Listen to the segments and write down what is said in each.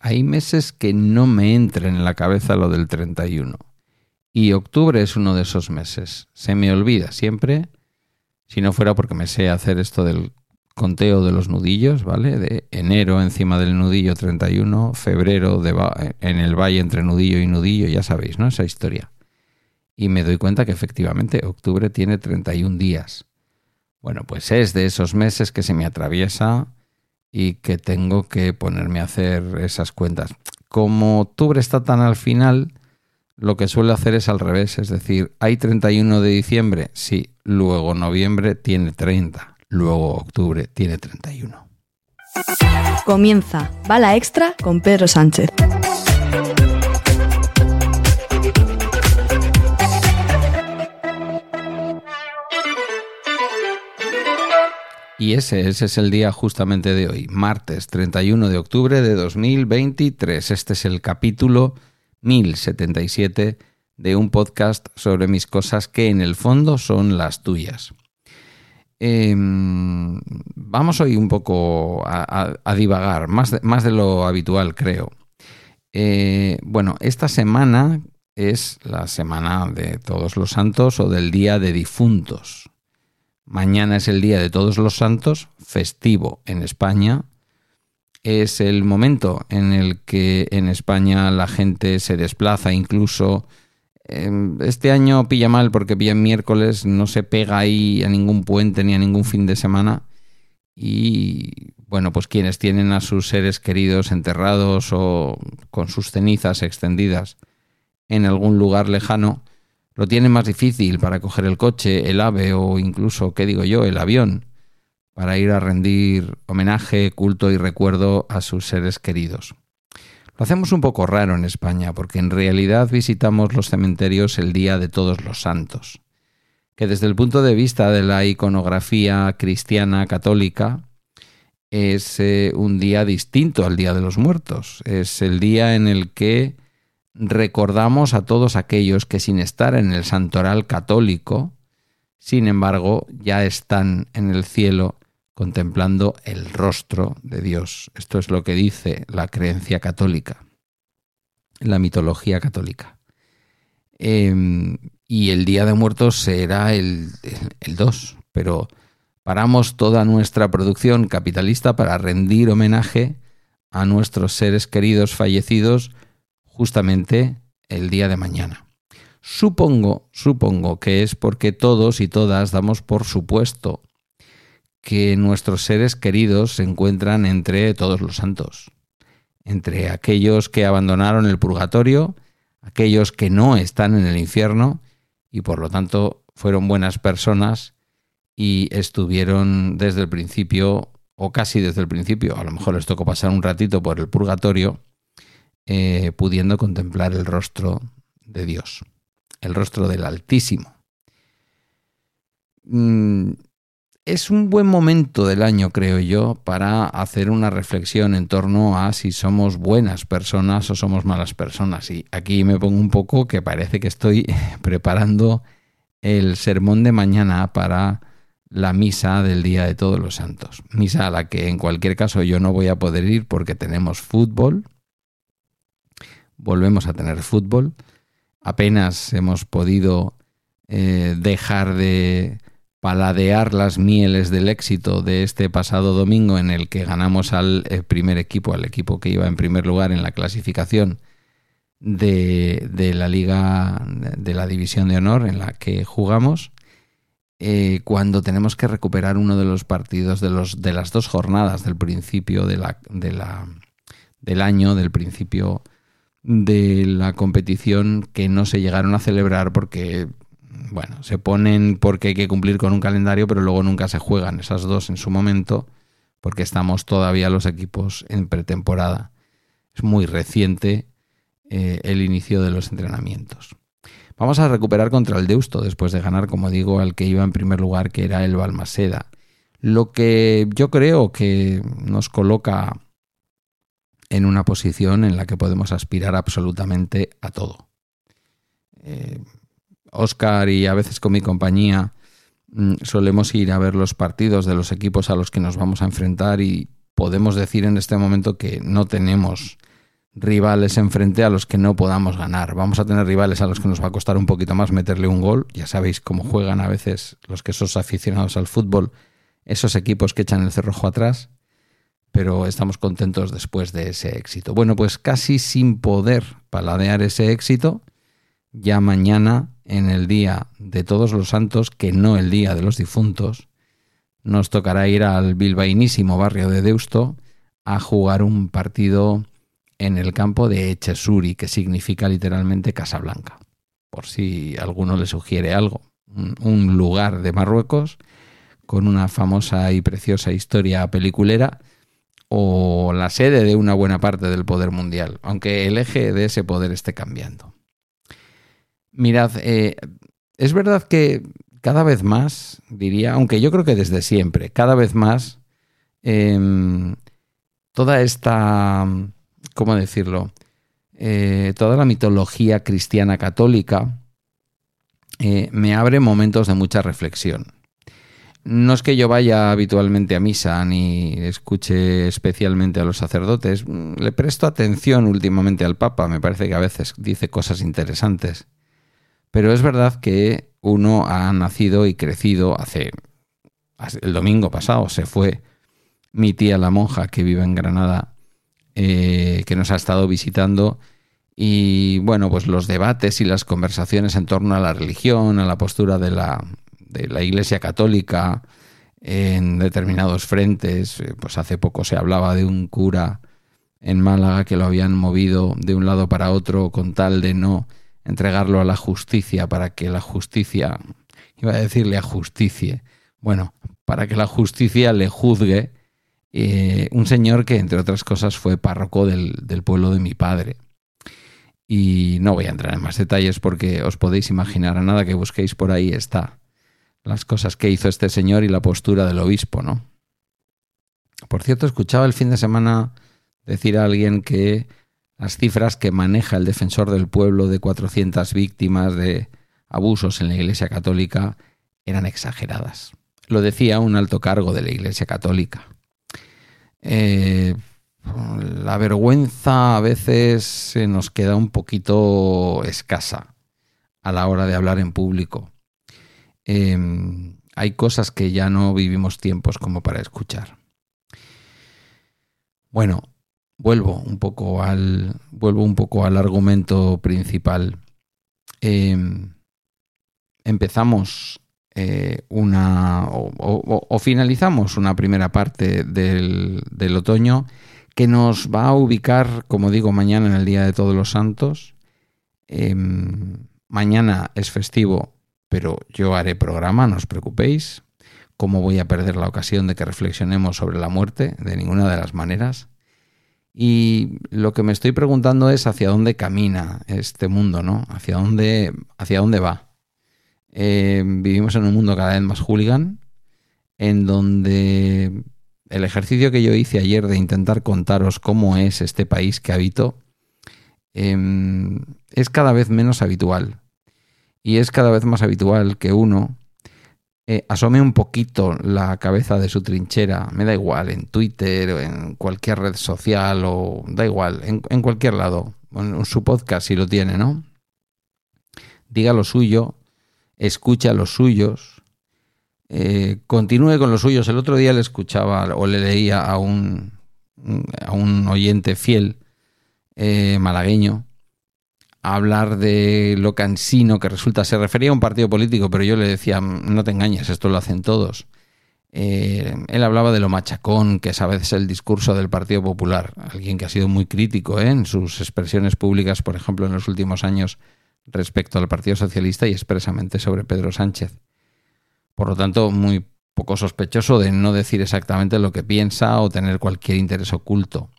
hay meses que no me entren en la cabeza lo del 31. Y octubre es uno de esos meses. Se me olvida siempre, si no fuera porque me sé hacer esto del conteo de los nudillos, ¿vale? De enero encima del nudillo 31, febrero en el valle entre nudillo y nudillo, ya sabéis, ¿no? Esa historia. Y me doy cuenta que efectivamente octubre tiene 31 días. Bueno, pues es de esos meses que se me atraviesa y que tengo que ponerme a hacer esas cuentas. Como octubre está tan al final, lo que suele hacer es al revés, es decir, hay 31 de diciembre, sí, luego noviembre tiene 30, luego octubre tiene 31. Comienza Bala Extra con Pedro Sánchez. Y ese, es el día justamente de hoy, martes 31 de octubre de 2023. Este es el capítulo 1077 de un podcast sobre mis cosas que en el fondo son las tuyas. Em, vamos hoy un poco a, divagar, más de, más de, lo habitual creo. Eh, bueno, esta semana es la semana de todos los santos o del día de difuntos. Mañana es el Día de Todos los Santos, festivo en España. Es el momento en el que en España la gente se desplaza, incluso em, este año pilla mal porque pilla miércoles, no se pega ahí a ningún puente ni a ningún fin de semana. Y bueno, pues quienes tienen a sus seres queridos enterrados o con sus cenizas extendidas en algún lugar lejano, lo tienen más difícil para coger el coche, el ave o incluso, ¿qué digo yo?, el avión, para ir a rendir homenaje, culto y recuerdo a sus seres queridos. Lo hacemos un poco raro en España porque en realidad visitamos los cementerios el Día de Todos los Santos, que desde el punto de vista de la iconografía cristiana católica es eh, un día distinto al Día de los Muertos. Es el día en el que recordamos a todos aquellos que sin estar en el santoral católico, sin embargo, ya están en el cielo contemplando el rostro de Dios. Esto es lo que dice la creencia católica, la mitología católica. Em, y el Día de Muertos será el, el 2, pero paramos toda nuestra producción capitalista para rendir homenaje a nuestros seres queridos fallecidos justamente el día de mañana. Supongo, supongo que es porque todos y todas damos por supuesto que nuestros seres queridos se encuentran entre todos los santos, entre aquellos que abandonaron el purgatorio, aquellos que no están en el infierno y por lo tanto fueron buenas personas y estuvieron desde el principio o casi desde el principio, a lo mejor les tocó pasar un ratito por el purgatorio, eh, pudiendo contemplar el rostro de Dios, el rostro del Altísimo. Mm, es un buen momento del año, creo yo, para hacer una reflexión en torno a si somos buenas personas o somos malas personas. Y aquí me pongo un poco que parece que estoy preparando el sermón de mañana para la misa del Día de Todos los Santos. Misa a la que en cualquier caso yo no voy a poder ir porque tenemos fútbol volvemos a tener fútbol. Apenas hemos podido eh, dejar de paladear las mieles del éxito de este pasado domingo en el que ganamos al eh, primer equipo, al equipo que iba en primer lugar en la clasificación de, la liga de la división de honor en la que jugamos. Eh, cuando tenemos que recuperar uno de los partidos de, los, de las dos jornadas del principio de de del año, del principio de la competición que no se llegaron a celebrar porque, bueno, se ponen porque hay que cumplir con un calendario, pero luego nunca se juegan esas dos en su momento porque estamos todavía los equipos en pretemporada. Es muy reciente eh, el inicio de los entrenamientos. Vamos a recuperar contra el Deusto después de ganar, como digo, al que iba en primer lugar, que era el Balmaseda. Lo que yo creo que nos coloca en una posición en la que podemos aspirar absolutamente a todo. Oscar eh, y a veces con mi compañía mm, solemos ir a ver los partidos de los equipos a los que nos vamos a enfrentar y podemos decir en este momento que no tenemos rivales enfrente a los que no podamos ganar. Vamos a tener rivales a los que nos va a costar un poquito más meterle un gol. Ya sabéis cómo juegan a veces los que sos aficionados al fútbol, esos equipos que echan el cerrojo atrás. Pero estamos contentos después de ese éxito. Bueno, pues casi sin poder paladear ese éxito, ya mañana, en el día de todos los santos, que no el día de los difuntos, nos tocará ir al bilbaínísimo barrio de Deusto a jugar un partido en el campo de Echesuri, que significa literalmente Casablanca, por si alguno le sugiere algo. Un, lugar de Marruecos con una famosa y preciosa historia peliculera o la sede de una buena parte del poder mundial, aunque el eje de ese poder esté cambiando. Mirad, eh, es verdad que cada vez más, diría, aunque yo creo que desde siempre, cada vez más, em, toda esta ¿cómo decirlo? Eh, toda la mitología cristiana católica eh, me abre momentos de mucha reflexión. No es que yo vaya habitualmente a misa ni escuche especialmente a los sacerdotes, mm, le presto atención últimamente al Papa, me parece que a veces dice cosas interesantes. Pero es verdad que uno ha nacido y crecido hace... El domingo pasado se fue mi tía la monja que vive en Granada eh, que nos ha estado visitando. Y bueno, pues los debates y las conversaciones en torno a la religión, a la postura de la, de la Iglesia Católica en determinados frentes. Eh, pues hace poco se hablaba de un cura en Málaga que lo habían movido de un lado para otro con tal de no entregarlo a la justicia para que la justicia, iba a decirle a justicia, bueno, para que la justicia le juzgue eh, un señor que, entre otras cosas, fue párroco del, pueblo de mi padre. Y no voy a entrar en más detalles porque os podéis imaginar, a nada que busquéis por ahí está las cosas que hizo este señor y la postura del obispo, ¿no? Por cierto, escuchaba el fin de semana decir a alguien que las cifras que maneja el defensor del pueblo de 400 víctimas de abusos en la Iglesia Católica eran exageradas. Lo decía un alto cargo de la Iglesia Católica. Eh, la vergüenza a veces se nos queda un poquito escasa a la hora de hablar en público. Em, hay cosas que ya no vivimos tiempos como para escuchar. Bueno, vuelvo un poco al, vuelvo un poco al argumento principal. Em, empezamos eh, una o, finalizamos una primera parte del, otoño que nos va a ubicar, como digo, mañana en el Día de Todos los Santos. Em, mañana es festivo, pero yo haré programa, no os preocupéis. ¿Cómo voy a perder la ocasión de que reflexionemos sobre la muerte? De ninguna de las maneras. Y lo que me estoy preguntando es hacia dónde camina este mundo, ¿no? Hacia dónde, hacia dónde va. Eh, vivimos en un mundo cada vez más hooligan, en donde el ejercicio que yo hice ayer de intentar contaros cómo es este país que habito em, es cada vez menos habitual. Y es cada vez más habitual que uno eh, asome un poquito la cabeza de su trinchera, me da igual, en Twitter o en cualquier red social o da igual, en, cualquier lado, en su podcast si lo tiene, ¿no? Diga lo suyo escucha los suyos, eh, continúe con los suyos. El otro día le escuchaba o le leía a un, a un oyente fiel eh, malagueño hablar de lo cansino que resulta. Se refería a un partido político, pero yo le decía, no te engañes, esto lo hacen todos. Eh, él hablaba de lo machacón que es a veces el discurso del Partido Popular, alguien que ha sido muy crítico en sus expresiones públicas, por ejemplo, en los últimos años respecto al Partido Socialista y expresamente sobre Pedro Sánchez. Por lo tanto, muy poco sospechoso de no decir exactamente lo que piensa o tener cualquier interés oculto.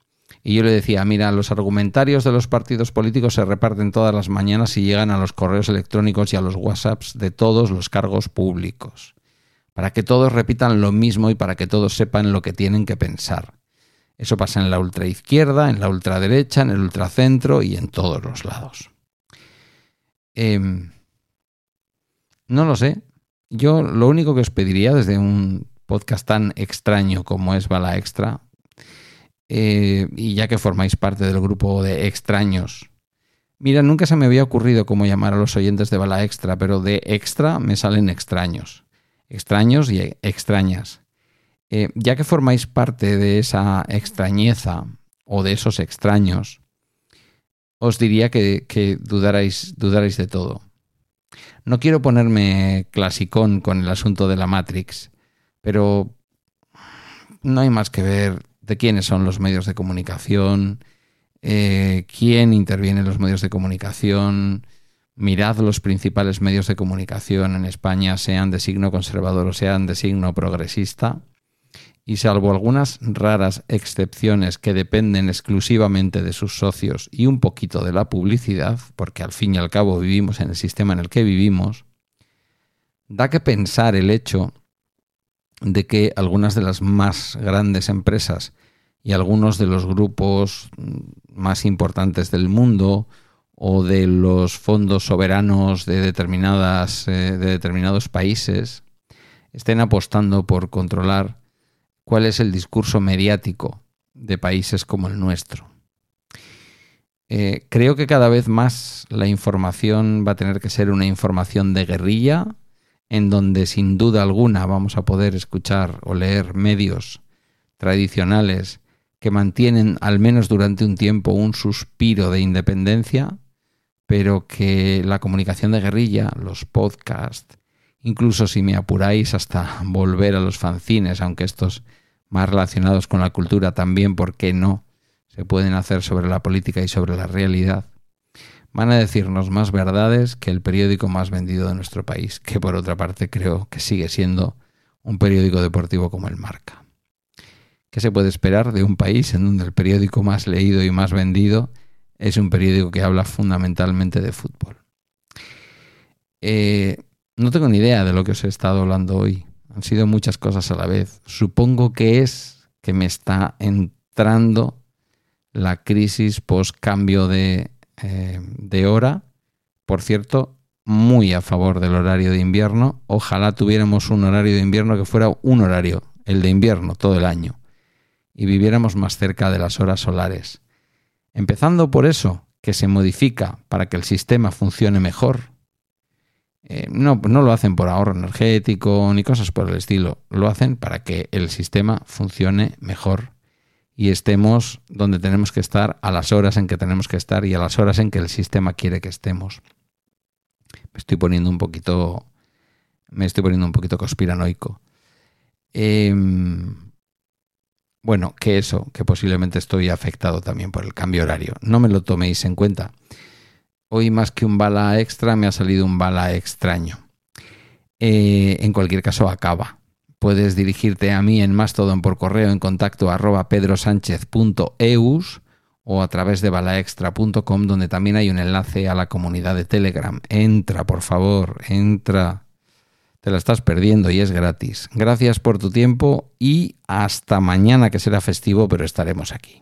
Y yo le decía, mira, los argumentarios de los partidos políticos se reparten todas las mañanas y llegan a los correos electrónicos y a los WhatsApps de todos los cargos públicos, para que todos repitan lo mismo y para que todos sepan lo que tienen que pensar. Eso pasa en la ultraizquierda, en la ultraderecha, en el ultracentro y en todos los lados. Em, no lo sé. Yo lo único que os pediría desde un podcast tan extraño como es Bala Extra eh, y ya que formáis parte del grupo de extraños, mira, nunca se me había ocurrido cómo llamar a los oyentes de Bala Extra, pero de extra me salen extraños. Extraños y extrañas. Eh, ya que formáis parte de esa extrañeza o de esos extraños, os diría que, que dudarais, dudarais de todo. No quiero ponerme clasicón con el asunto de la Matrix, pero no hay más que ver de quiénes son los medios de comunicación, eh, quién interviene en los medios de comunicación. Mirad los principales medios de comunicación en España, sean de signo conservador o sean de signo progresista. Y salvo algunas raras excepciones que dependen exclusivamente de sus socios y un poquito de la publicidad, porque al fin y al cabo vivimos en el sistema en el que vivimos, da que pensar el hecho de que algunas de las más grandes empresas y algunos de los grupos más importantes del mundo o de los fondos soberanos de, determinadas, eh, de determinados países estén apostando por controlar cuál es el discurso mediático de países como el nuestro. Eh, creo que cada vez más la información va a tener que ser una información de guerrilla en donde sin duda alguna vamos a poder escuchar o leer medios tradicionales que mantienen al menos durante un tiempo un suspiro de independencia, pero que la comunicación de guerrilla, los podcasts, incluso si me apuráis hasta volver a los fanzines, aunque estos más relacionados con la cultura también, ¿por qué no? Se pueden hacer sobre la política y sobre la realidad van a decirnos más verdades que el periódico más vendido de nuestro país, que por otra parte creo que sigue siendo un periódico deportivo como el Marca. ¿Qué se puede esperar de un país en donde el periódico más leído y más vendido es un periódico que habla fundamentalmente de fútbol? Eh, no tengo ni idea de lo que os he estado hablando hoy. Han sido muchas cosas a la vez. Supongo que es que me está entrando la crisis post cambio de eh, de hora. Por cierto, muy a favor del horario de invierno. Ojalá tuviéramos un horario de invierno que fuera un horario, el de invierno, todo el año, y viviéramos más cerca de las horas solares. Empezando por eso, que se modifica para que el sistema funcione mejor. Eh, no, no lo hacen por ahorro energético ni cosas por el estilo, lo hacen para que el sistema funcione mejor y estemos donde tenemos que estar a las horas en que tenemos que estar y a las horas en que el sistema quiere que estemos. Me estoy poniendo un poquito. Me estoy poniendo un poquito conspiranoico. Em, bueno, que eso, que posiblemente estoy afectado también por el cambio horario. No me lo toméis en cuenta. Hoy más que un bala extra me ha salido un bala extraño. Eh, en cualquier caso acaba. Puedes dirigirte a mí en Mastodon por correo en contacto arroba pedrosánchez.eus o a través de balaextra.com donde también hay un enlace a la comunidad de Telegram. Entra, por favor, entra. Te la estás perdiendo y es gratis. Gracias por tu tiempo y hasta mañana que será festivo, pero estaremos aquí.